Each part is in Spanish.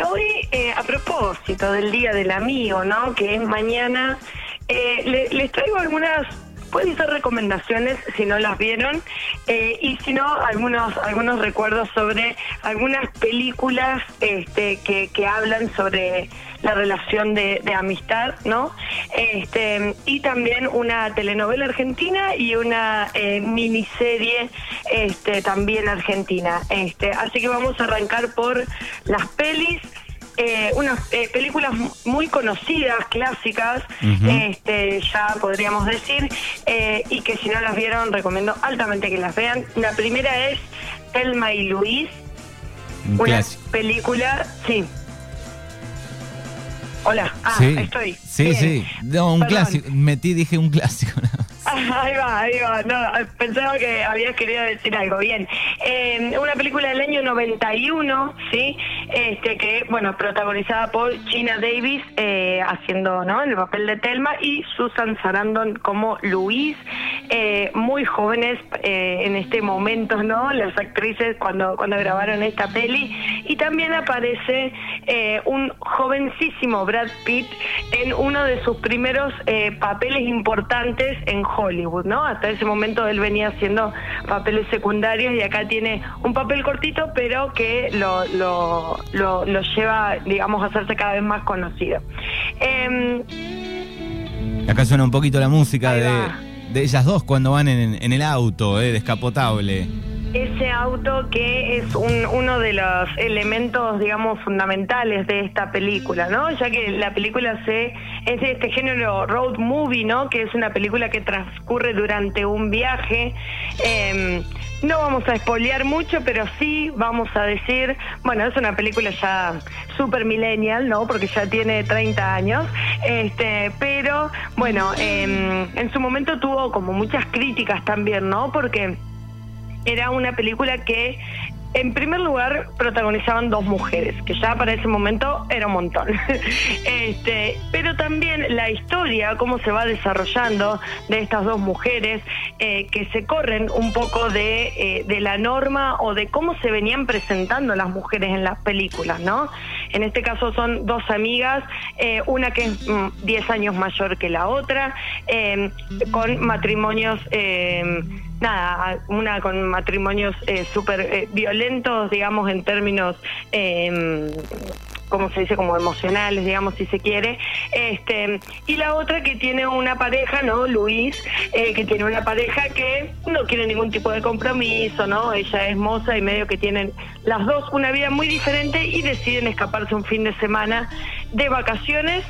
Hoy, eh, a propósito del Día del Amigo, ¿no? Que es mañana, eh, le- les traigo algunas, pueden ser recomendaciones si no las vieron, eh, y si no, algunos, algunos recuerdos sobre algunas películas este, que, que hablan sobre la relación de, amistad, ¿no? Este, y también una telenovela argentina y una eh, miniserie este, también argentina. Este, así que vamos a arrancar por las pelis. Eh, unas eh, películas muy conocidas, clásicas, este, ya podríamos decir, eh, y que si no las vieron recomiendo altamente que las vean. La primera es Telma y Luis, Un una clásico. película, sí. Hola, ah, sí, estoy. sí, Bien. sí. No, un Perdón. clásico. Metí, dije un clásico. Ah, Ahí va, ahí va. No, pensaba que habías querido decir algo. Bien. Eh, una película del año 91, ¿sí? Este, que, bueno, protagonizada por Gina Davis, eh, haciendo, ¿no? El papel de Telma y Susan Sarandon como Luis. Eh, muy jóvenes eh, en este momento, ¿no? Las actrices cuando, cuando grabaron esta peli. Y también aparece eh, un jovencísimo Brad Pitt en uno de sus primeros papeles importantes en Hollywood, ¿no? Hasta ese momento él venía haciendo papeles secundarios y acá tiene un papel cortito, pero que lo, lo, lo, lo lleva, digamos, a hacerse cada vez más conocido. Em, Acá suena un poquito la música de. De ellas dos cuando van en, el auto, eh, descapotable. Ese auto que es un- uno de los elementos, digamos, fundamentales de esta película, ¿no? Ya que la película se es de este género road movie, ¿no? Que es una película que transcurre durante un viaje. Eh, no vamos a espolear mucho, pero sí vamos a decir, bueno, es una película ya super millennial, ¿no? Porque ya tiene 30 años, este, pero bueno, eh, en su momento tuvo como muchas críticas también, ¿no? Porque era una película que en primer lugar protagonizaban dos mujeres, que ya para ese momento era un montón. este, pero también la historia, cómo se va desarrollando de estas dos mujeres, eh, que se corren un poco de, eh, de la norma o de cómo se venían presentando las mujeres en las películas, ¿no? En este caso son dos amigas, eh, una que es mm, 10 años mayor que la otra, eh, con matrimonios... nada, una con matrimonios eh, súper eh, violentos, digamos, en términos, eh, ¿cómo se dice? Como emocionales, digamos, si se quiere. Este, y la otra que tiene una pareja, ¿no? Luis, eh, que tiene una pareja que no quiere ningún tipo de compromiso, ¿no? Ella es moza y medio que tienen las dos una vida muy diferente y deciden escaparse un fin de semana de vacaciones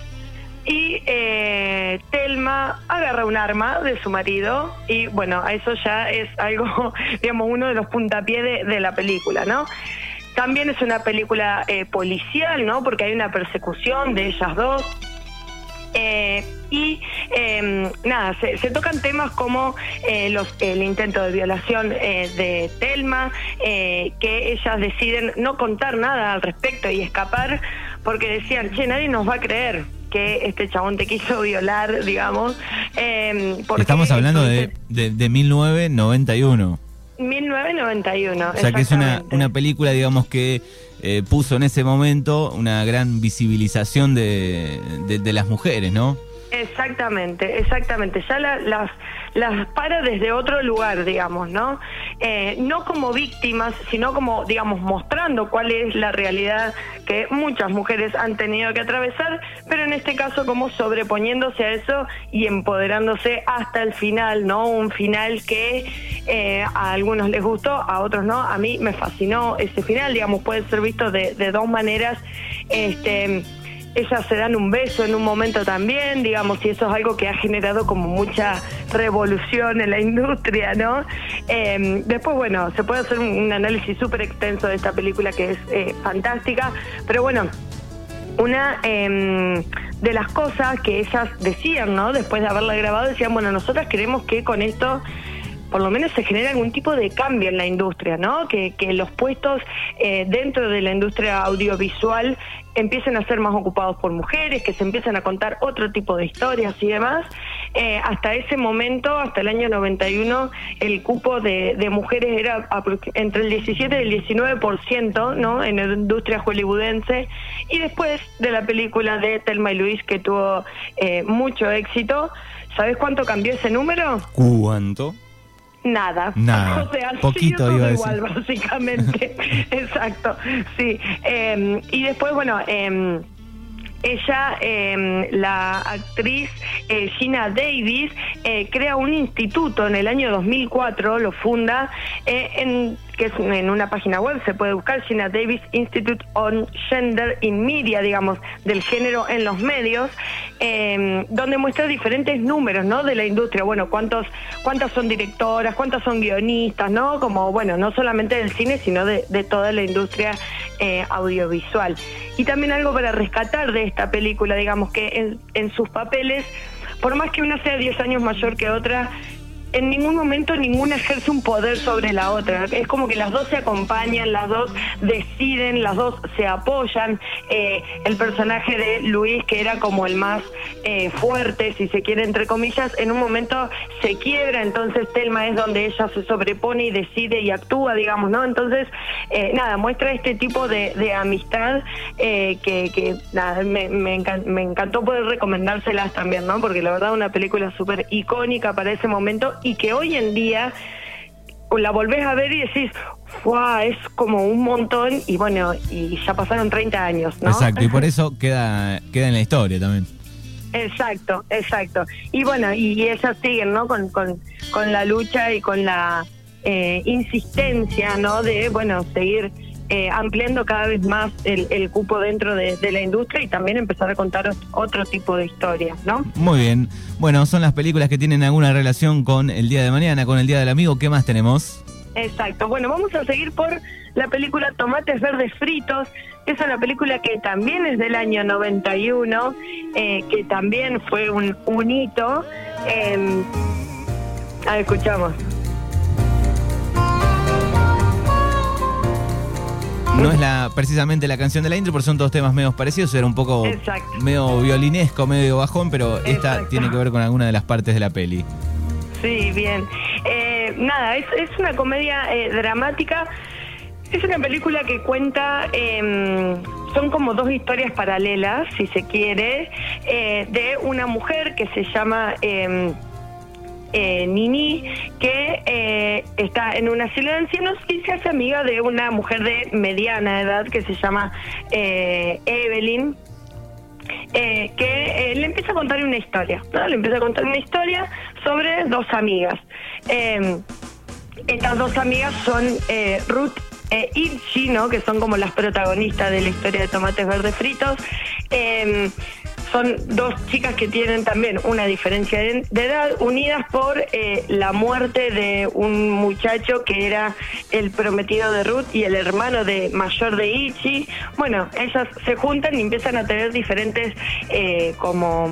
y eh, Telma agarra un arma de su marido y bueno, eso ya es algo, digamos, uno de los puntapiés de, de la película, ¿no? También es una película eh, policial, ¿no? Porque hay una persecución de ellas dos. Eh, y eh, nada, se, se tocan temas como eh, los, el intento de violación eh, de Telma, eh, que ellas deciden no contar nada al respecto y escapar porque decían, che, nadie nos va a creer que este chabón te quiso violar, digamos. eh, Estamos hablando de, de, de 1991. 1991. O sea que es una, una película, digamos, que eh, puso en ese momento una gran visibilización de, de- de las mujeres, ¿no? Exactamente, exactamente. Ya la- las, las para desde otro lugar, digamos, ¿no? Eh, no como víctimas, sino como, digamos, mostrando cuál es la realidad que muchas mujeres han tenido que atravesar, pero en este caso como sobreponiéndose a eso y empoderándose hasta el final, ¿no? Un final que eh, a algunos les gustó, a otros no. A mí me fascinó ese final, digamos, puede ser visto de, de dos maneras. Este ellas se dan un beso en un momento también, digamos, y eso es algo que ha generado como mucha revolución en la industria, ¿no? Eh, después, bueno, se puede hacer un, un análisis súper extenso de esta película que es eh, fantástica, pero bueno, una eh, de las cosas que ellas decían, ¿no? Después de haberla grabado, decían, bueno, nosotras queremos que con esto por lo menos se genere algún tipo de cambio en la industria, ¿no? Que, que los puestos eh, dentro de la industria audiovisual empiecen a ser más ocupados por mujeres, que se empiecen a contar otro tipo de historias y demás. eh, hasta ese momento, hasta el año 91, el cupo de, mujeres era entre el 17 y el 19%, ¿no? En la industria hollywoodense. Y después de la película de Telma y Luis, que tuvo eh, mucho éxito, ¿sabes cuánto cambió ese número? ¿Cuánto? Nada. Nada. O sea, Poquito iba a decir. igual, básicamente. Exacto. Sí. Eh, y después, bueno, eh, ella, eh, la actriz eh, Gina Davis, eh, crea un instituto en el año 2004, lo funda, eh, en, que es en una página web, se puede buscar Gina Davis Institute on Gender in Media, digamos, del género en los medios, eh, donde muestra diferentes números, ¿no? De la industria, bueno, cuántos, cuántas son directoras, cuántas son guionistas, ¿no? Como, bueno, no solamente del cine, sino de, de toda la industria eh, audiovisual. Y también algo para rescatar de esta película, digamos que en, en sus papeles, por más que una sea 10 años mayor que otra, en ningún momento ninguna ejerce un poder sobre la otra. Es como que las dos se acompañan, las dos deciden, las dos se apoyan. Eh, el personaje de Luis, que era como el más eh, fuerte, si se quiere, entre comillas, en un momento se quiebra, entonces Telma es donde ella se sobrepone y decide y actúa, digamos, ¿no? Entonces, eh, nada, muestra este tipo de, de amistad eh, que, que, nada, me, me, me encantó poder recomendárselas también, ¿no? Porque la verdad una película súper icónica para ese momento y que hoy en día la volvés a ver y decís, ¡guau! Es como un montón y bueno, y ya pasaron 30 años, ¿no? Exacto, y por eso queda, queda en la historia también. Exacto, exacto. Y bueno, y, y ellas siguen, ¿no? Con, con, con la lucha y con la eh, insistencia, ¿no? De, bueno, seguir eh, ampliando cada vez más el, el cupo dentro de, de la industria y también empezar a contar ot- otro tipo de historias, ¿no? Muy bien. Bueno, son las películas que tienen alguna relación con el día de mañana, con el día del amigo. ¿Qué más tenemos? Exacto. Bueno, vamos a seguir por la película Tomates Verdes Fritos. que Es una película que también es del año 91, eh, que también fue un, un hito. Eh, a ver, escuchamos. No es la precisamente la canción de la intro, porque son todos temas medio parecidos. Era un poco Exacto. medio violinesco, medio bajón, pero esta Exacto. tiene que ver con alguna de las partes de la peli. Sí, bien. Eh, nada, es, es una comedia eh, dramática. Es una película que cuenta, eh, son como dos historias paralelas, si se quiere, eh, de una mujer que se llama eh, Nini, que eh, está en un asilo de ancianos y se hace amiga de una mujer de mediana edad que se llama eh, Evelyn que le empieza a contar una historia, ¿no? Le empieza a contar una historia sobre dos amigas. Eh, estas dos amigas son Ruth e Itchy, ¿no? Que son como las protagonistas de la historia de Tomates Verdes Fritos. Eh, son dos chicas que tienen también una diferencia de, edad, unidas por eh, la muerte de un muchacho que era el prometido de Ruth y el hermano de mayor de Ichi. Bueno, ellas se juntan y empiezan a tener diferentes eh, como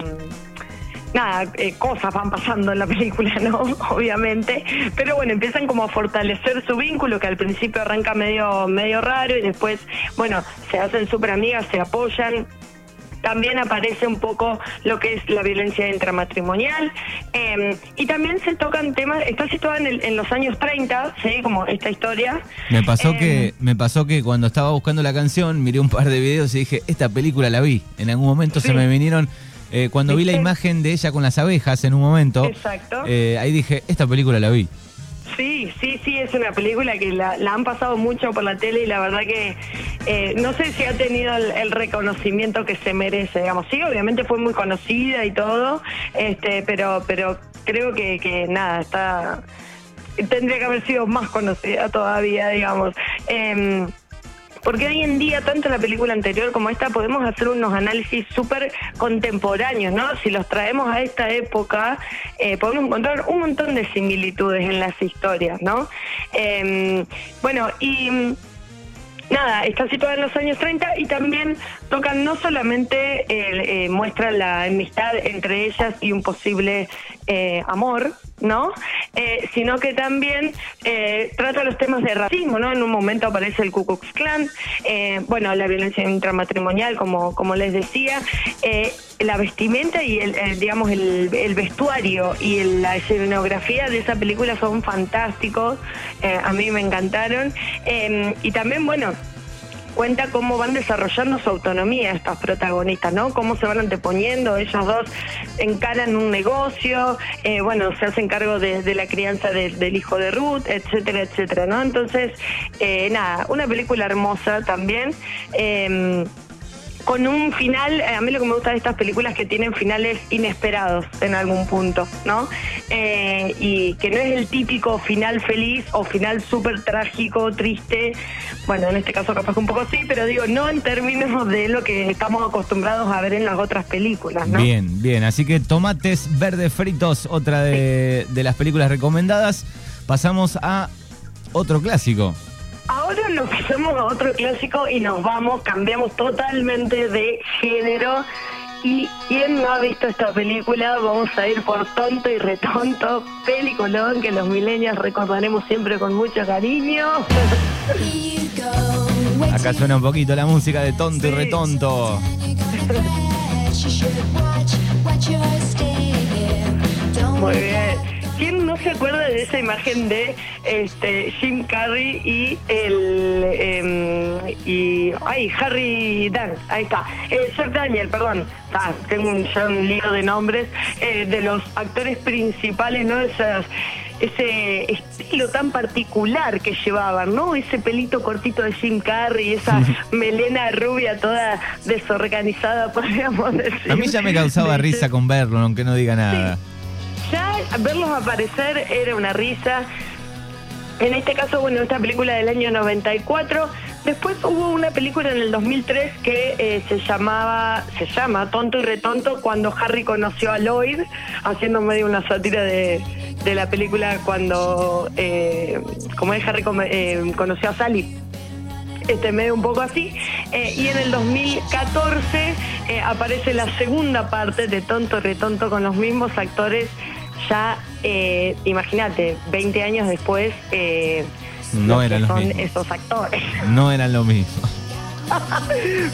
nada, eh, cosas van pasando en la película, ¿no? Obviamente. Pero bueno, empiezan como a fortalecer su vínculo, que al principio arranca medio, medio raro y después, bueno, se hacen súper amigas, se apoyan. También aparece un poco lo que es la violencia intramatrimonial eh, y también se tocan temas, está situada en, el- en los años 30, ¿sí? Como esta historia. Me pasó Eh, que me pasó que cuando estaba buscando la canción miré un par de videos y dije esta película la vi. En algún momento se me vinieron eh, cuando vi la imagen de ella con las abejas en un momento. Exacto. eh, ahí dije esta película la vi. Sí, sí, sí, es una película que la, la han pasado mucho por la tele y la verdad que eh, no sé si ha tenido el, reconocimiento que se merece, digamos. Sí, obviamente fue muy conocida y todo, este, pero, pero creo que, que nada, está tendría que haber sido más conocida todavía, digamos. Em, porque hoy en día, tanto la película anterior como esta, podemos hacer unos análisis súper contemporáneos, ¿no? Si los traemos a esta época, eh, podemos encontrar un montón de similitudes en las historias, ¿no? Eh, bueno, y mm, nada, está situada en los años 30 y también tocan no solamente, eh, eh, la amistad entre ellas y un posible eh, amor, ¿no? Eh, sino que también eh, trata los temas de racismo, ¿no? En un momento aparece el Ku Klux Klan, eh, bueno, la violencia intramatrimonial, como, como les decía, la vestimenta y el, digamos el, vestuario y la escenografía de esa película son fantásticos, a mí me encantaron y también, bueno, cuenta cómo van desarrollando su autonomía estas protagonistas, ¿no? Cómo se van anteponiendo, ellos dos encaran un negocio, eh, bueno, se hacen cargo de, la crianza del hijo de Ruth, etcétera, etcétera, ¿no? Entonces, eh, nada, una película hermosa también. Eh, con un final, eh, a mí lo que me gusta de estas películas es que tienen finales inesperados en algún punto, ¿no? Eh, y que no es el típico final feliz o final súper trágico, triste, bueno, en este caso capaz que un poco sí, pero digo, no en términos de lo que estamos acostumbrados a ver en las otras películas, ¿no? Bien, bien, así que Tomates Verdes Fritos, otra de, de las películas recomendadas. Pasamos a otro clásico. Ahora nos pasamos a otro clásico y nos vamos, cambiamos totalmente de género. Y quien no ha visto esta película, vamos a ir por tonto y retonto, peliculón que los milenios recordaremos siempre con mucho cariño. Acá suena un poquito la música de tonto y retonto. Muy bien. ¿Quién no se acuerda de esa imagen de este Jim Carrey y el em, y ay Harry Dan ahí está. Eh, Daniel perdón. Tengo un, ya un lío de nombres. Eh, de los actores principales no esas ese estilo tan particular que llevaban, ¿no? Ese pelito cortito de Jim Carrey, esa melena rubia toda desorganizada, podríamos decir. A mí ya me causaba risa con verlo, aunque no diga nada ya verlos aparecer era una risa. En este caso, bueno, esta película del año 94. Después hubo una película en el 2003 que eh, se llamaba, se llama Tonto y Retonto, cuando Harry conoció a Lloyd, haciendo medio una sátira de, la película cuando, eh, como es Harry eh, conoció a Sally este medio un poco así. Eh, y en el 2014 aparece la segunda parte de Tonto y Retonto con los mismos actores ya, eh, imagínate, 20 años después, eh, no eran los son esos actores. No eran lo mismo.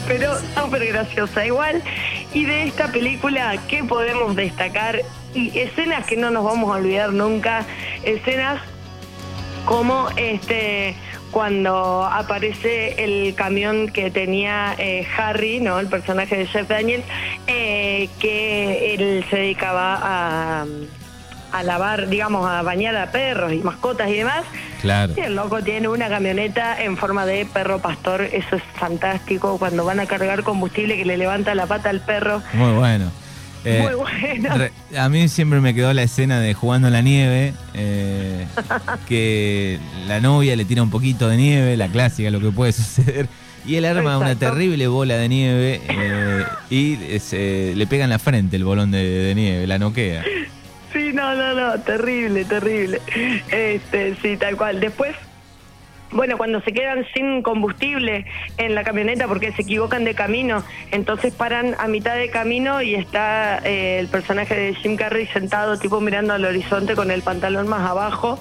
Pero súper graciosa igual. Y de esta película, ¿qué podemos destacar? Y escenas que no nos vamos a olvidar nunca, escenas como este cuando aparece el camión que tenía eh, Harry, ¿no? El personaje de Jeff Daniels, eh, que él se dedicaba a a lavar, digamos, a bañar a perros y mascotas y demás. Claro. Y el loco tiene una camioneta en forma de perro pastor, eso es fantástico, cuando van a cargar combustible que le levanta la pata al perro. Muy bueno. Eh, Muy bueno. a mí siempre me quedó la escena de jugando en la nieve, eh, que la novia le tira un poquito de nieve, la clásica, lo que puede suceder. Y él arma una terrible bola de nieve eh, y le pega en la frente el bolón de, de nieve, la noquea. Sí, no, no, no, terrible, terrible. Este, sí, tal cual. Después, bueno, cuando se quedan sin combustible en la camioneta porque se equivocan de camino, entonces paran a mitad de camino y está eh, el personaje de Jim Carrey sentado, tipo mirando al horizonte con el pantalón más abajo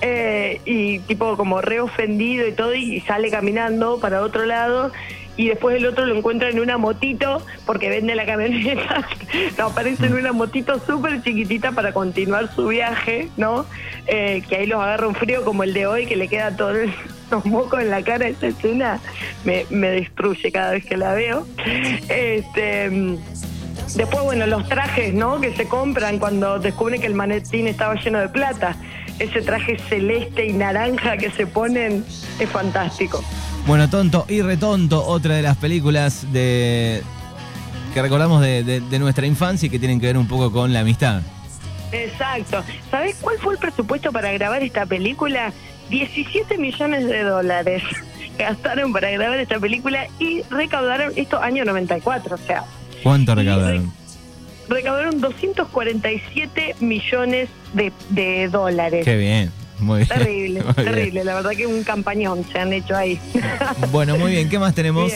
eh, y tipo como re ofendido y todo y sale caminando para otro lado y después el otro lo encuentra en una motito porque vende la camioneta. no, aparece en una motito súper chiquitita para continuar su viaje, ¿no? Eh, que ahí los agarra un frío como el de hoy, que le queda todo los mocos en la cara. Esta escena me, me destruye cada vez que la veo. Este. Después, bueno, los trajes, ¿no? Que se compran cuando descubren que el manetín estaba lleno de plata. Ese traje celeste y naranja que se ponen es fantástico. Bueno, Tonto y Retonto, otra de las películas de que recordamos de, nuestra infancia y que tienen que ver un poco con la amistad. Exacto. ¿Sabés cuál fue el presupuesto para grabar esta película? 17 millones de dólares gastaron para grabar esta película y recaudaron, esto año 94, o sea. ¿Cuánto recaudaron? recaudaron 247 millones de, de dólares. Qué bien. Muy bien. Terrible, terrible. La verdad que un campañón se han hecho ahí. Bueno, muy bien. ¿Qué más tenemos?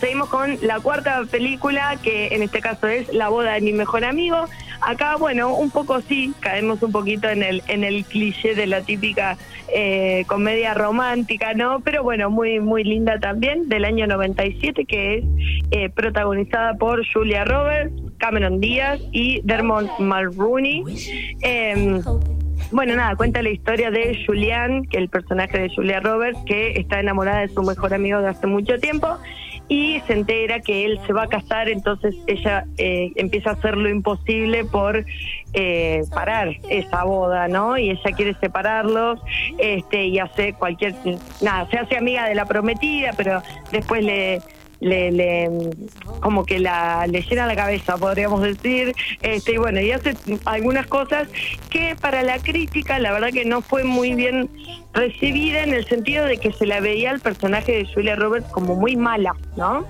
Seguimos con la cuarta película, que en este caso es La boda de mi mejor amigo. Acá, bueno, un poco sí, caemos un poquito en el, en el cliché de la típica eh, comedia romántica, ¿no? Pero bueno, muy, muy linda también, del año 97, que es eh, protagonizada por Julia Roberts, Cameron Díaz y Dermot Mulroney. Em, bueno, nada, cuenta la historia de Julian, que es el personaje de Julia Roberts, que está enamorada de su mejor amigo de hace mucho tiempo y se entera que él se va a casar, entonces ella eh, empieza a hacer lo imposible por eh, parar esa boda, ¿no? Y ella quiere separarlos este, y hace cualquier, nada, se hace amiga de la prometida, pero después le le, le como que la le llena la cabeza, podríamos decir, este y bueno, y hace algunas cosas que para la crítica la verdad que no fue muy bien recibida en el sentido de que se la veía al personaje de Julia Roberts como muy mala, ¿no?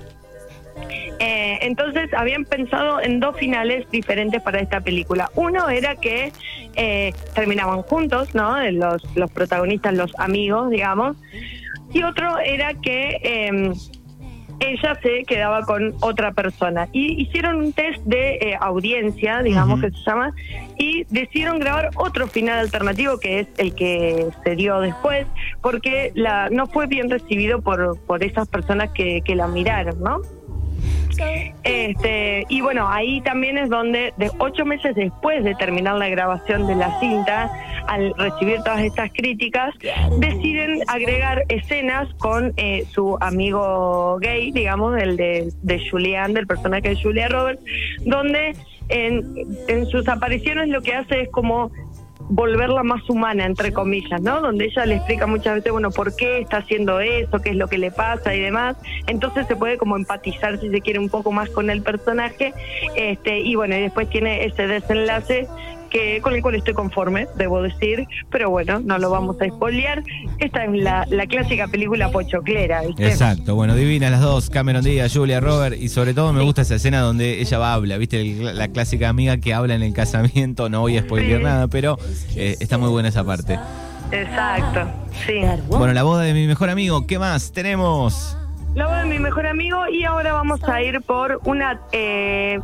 Eh, entonces habían pensado en dos finales diferentes para esta película. Uno era que eh, terminaban juntos, ¿no? Los, los protagonistas, los amigos, digamos. Y otro era que eh, ella se quedaba con otra persona. Y hicieron un test de eh, audiencia, digamos que se llama, y decidieron grabar otro final alternativo que es el que se dio después, porque la no fue bien recibido por, por esas personas que, que la miraron, ¿no? Este, y bueno, ahí también es donde, de ocho meses después de terminar la grabación de la cinta, al recibir todas estas críticas, deciden agregar escenas con eh, su amigo gay, digamos, el de, de Julian, del personaje de Julia Roberts, donde en, en sus apariciones lo que hace es como volverla más humana, entre comillas, ¿no? Donde ella le explica muchas veces, bueno, por qué está haciendo eso, qué es lo que le pasa y demás. Entonces se puede como empatizar, si se quiere, un poco más con el personaje. este Y bueno, y después tiene ese desenlace que con el cual estoy conforme, debo decir, pero bueno, no lo vamos a espolear. Esta es la, la clásica película pochoclera, ¿viste? Exacto, bueno, divinas las dos, Cameron Díaz, Julia Robert, y sobre todo me gusta esa escena donde ella va habla, ¿viste? El- la clásica amiga que habla en el casamiento, no voy a spoilear Sí. nada, pero eh, está muy buena esa parte. Exacto, sí. Bueno, la boda de mi mejor amigo, ¿qué más tenemos? La voz de mi mejor amigo y ahora vamos a ir por una eh,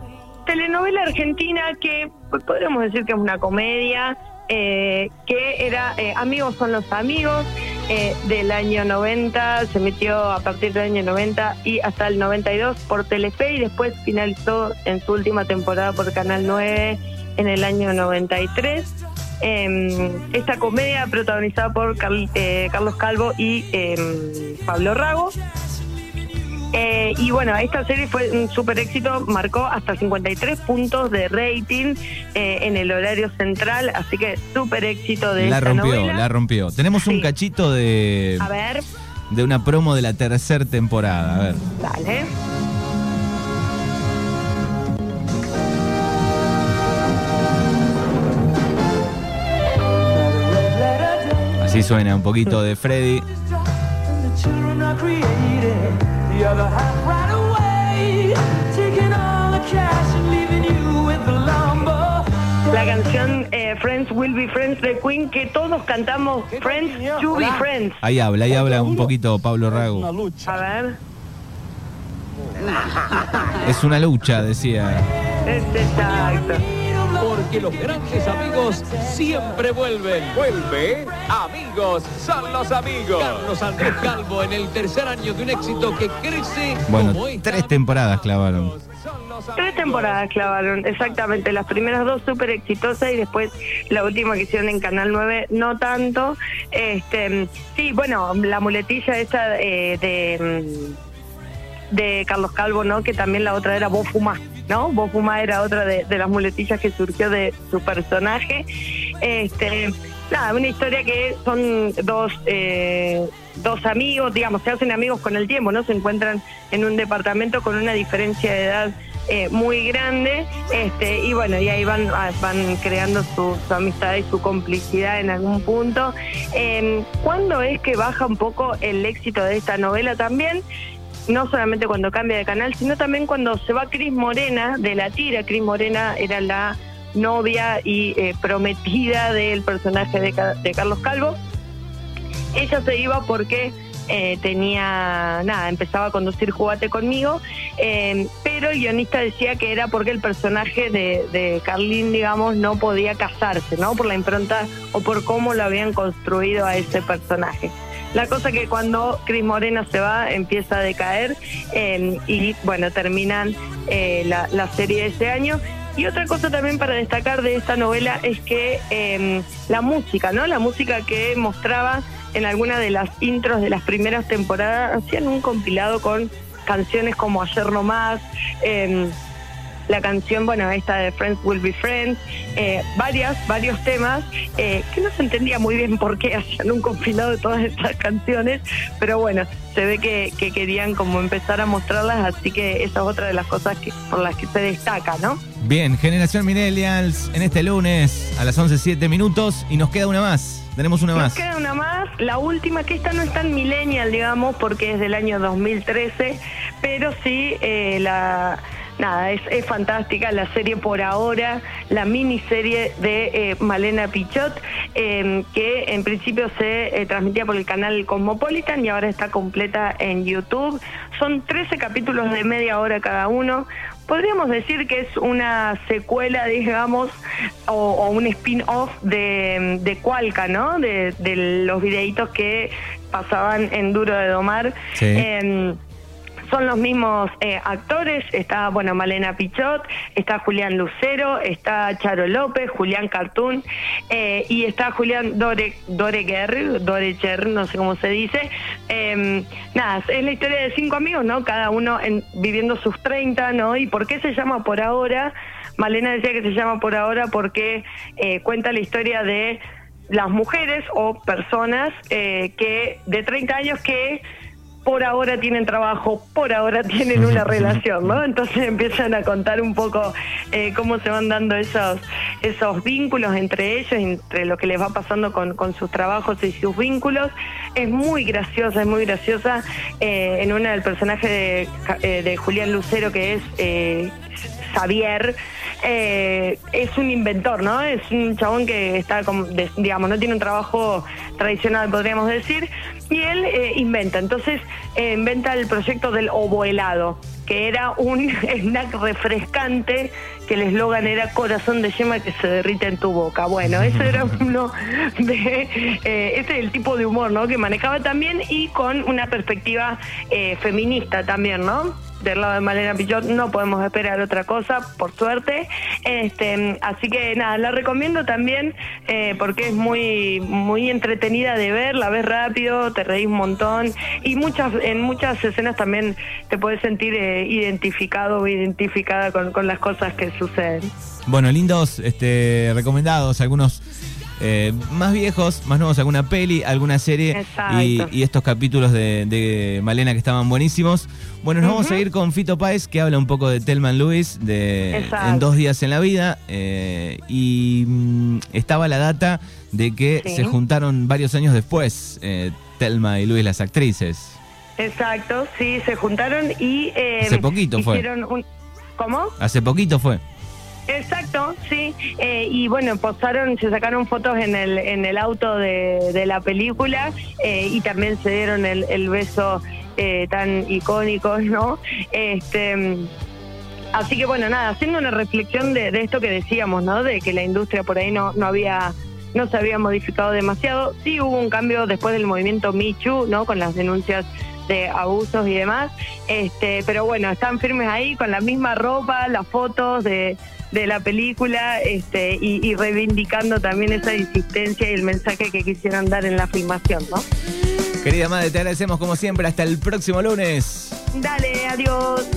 telenovela argentina que pues, podríamos decir que es una comedia, eh, que era eh, Amigos son los amigos, eh, del año 90, se emitió a partir del año 90 y hasta el 92 por Telefe y después finalizó en su última temporada por Canal 9 en el año 93. Eh, esta comedia protagonizada por Carl- Carlos Calvo y eh, Pablo Rago. Eh, y bueno, esta serie fue un super éxito, marcó hasta 53 puntos de rating eh, en el horario central, así que super éxito de La esta rompió, novela. la rompió. Tenemos un cachito de, A ver, de una promo de la tercera temporada. A ver. dale. Así suena un poquito de Freddy. The children are created, the other half right away, taking all the cash and leaving you with the lumber. La canción eh, Friends Will Be Friends de Queen, que todos cantamos Friends to be Friends. Ahí habla, ahí habla un poquito Pablo Rago. A ver, Es una lucha, decía. es exacto. Porque los grandes amigos siempre vuelven. Vuelve, amigos, son los amigos. Carlos Andrés Calvo en el tercer año de un éxito que crece Bueno, como esta tres temporadas clavaron. Tres temporadas clavaron, exactamente. Las primeras dos súper exitosas y después la última que hicieron en Canal 9 no tanto. Este, sí, bueno, la muletilla esa eh, de, mm, de Carlos Calvo, ¿no? Que también la otra era Vos Fumás, ¿no? Vos Fumás era otra de, las muletillas que surgió de su personaje. Este, nada, una historia que son dos, eh, dos amigos, digamos, se hacen amigos con el tiempo, ¿no? Se encuentran en un departamento con una diferencia de edad eh, muy grande, este, y bueno, y ahí van, ah, van creando su, amistad y su complicidad en algún punto. Eh, ¿Cuándo es que baja un poco el éxito de esta novela también? No solamente cuando cambia de canal, sino también cuando se va Cris Morena de la tira. Cris Morena era la novia y eh, prometida del personaje de, Ca- de Carlos Calvo. Ella se iba porque eh, tenía, nada, empezaba a conducir Jugate conmigo, eh, pero el guionista decía que era porque el personaje de, de Carlín, digamos, no podía casarse, ¿no? Por la impronta o por cómo lo habían construido a ese personaje. La cosa que cuando Cris Morena se va empieza a decaer eh, y bueno, terminan eh, la, la serie de ese año. Y otra cosa también para destacar de esta novela es que eh, la música, ¿no? La música que mostraba en alguna de las intros de las primeras temporadas, hacían un compilado con canciones como Ayer No Más, eh, la canción, bueno, esta de Friends Will Be Friends, eh, varias, varios temas, eh, que no se entendía muy bien por qué hacían un compilado de todas estas canciones, pero bueno, se ve que, que querían como empezar a mostrarlas, así que esa es otra de las cosas que, por las que se destaca, ¿no? Bien, Generación Millennials en este lunes a las 11.07 minutos y nos queda una más. Tenemos una Nos más. queda una más, la última, que esta no es tan millennial, digamos, porque es del año 2013, pero sí eh, la... Nada, es, es fantástica la serie por ahora, la miniserie de eh, Malena Pichot, eh, que en principio se eh, transmitía por el canal Cosmopolitan y ahora está completa en YouTube. Son 13 capítulos de media hora cada uno. Podríamos decir que es una secuela, digamos, o, o un spin-off de, de Cualca, ¿no? De, de los videitos que pasaban en Duro de Domar. Sí. Son los mismos eh, actores, está bueno Malena Pichot, está Julián Lucero, está Charo López, Julián Cartoon eh, y está Julián Dore, Doreger, Dorecher, no sé cómo se dice. Eh, nada, es la historia de cinco amigos, ¿no? Cada uno en- viviendo sus 30, ¿no? ¿Y por qué se llama por ahora? Malena decía que se llama por ahora porque eh, cuenta la historia de las mujeres o personas eh, que de 30 años que por ahora tienen trabajo, por ahora tienen una relación, ¿no? Entonces empiezan a contar un poco eh, cómo se van dando esos, esos vínculos entre ellos, entre lo que les va pasando con, con sus trabajos y sus vínculos. Es muy graciosa, es muy graciosa. eh, en una del personaje de, eh, de Julián Lucero, que es eh, Xavier, eh, es un inventor, ¿no? Es un chabón que está, como, de- digamos, no tiene un trabajo tradicional, podríamos decir, y él eh, inventa. Entonces, eh, inventa el proyecto del ovohelado, que era un snack refrescante que el eslogan era corazón de yema que se derrite en tu boca. Bueno, eso era uno de... eh, ese es el tipo de humor, ¿no? Que manejaba también y con una perspectiva eh, feminista también, ¿no? Del lado de Malena Pichot no podemos esperar otra cosa, por suerte. Este, así que nada, la recomiendo también eh, porque es muy muy entretenida de ver, la ves rápido, te reís un montón y muchas en muchas escenas también te puedes sentir eh, identificado o identificada con, con las cosas que suceden. Bueno, lindos este, recomendados, algunos eh, más viejos, más nuevos, alguna peli, alguna serie y, y estos capítulos de, de Malena que estaban buenísimos. Bueno, nos vamos a ir con Fito Páez que habla un poco de Telman Lewis, de Exacto. En dos días en la vida eh, y mm, estaba la data de que Sí. se juntaron varios años después eh, Telma y Luis las actrices. Exacto, sí, se juntaron y Hace poquito fue. un ¿Cómo? Hace poquito fue. Exacto, sí. Eh, y bueno, posaron, se sacaron fotos en el, en el auto de, de la película eh, y también se dieron el, el beso eh, tan icónico, ¿no? Este. Así que bueno, nada, haciendo una reflexión de, de esto que decíamos, ¿no? De que la industria por ahí no, no había no se había modificado demasiado. Sí hubo un cambio después del movimiento Too, ¿no? Con las denuncias de abusos y demás. Este, pero bueno, están firmes ahí con la misma ropa, las fotos de, de la película este, y, y reivindicando también esa insistencia y el mensaje que quisieran dar en la filmación, ¿no? Querida madre, te agradecemos como siempre. Hasta el próximo lunes. Dale, adiós.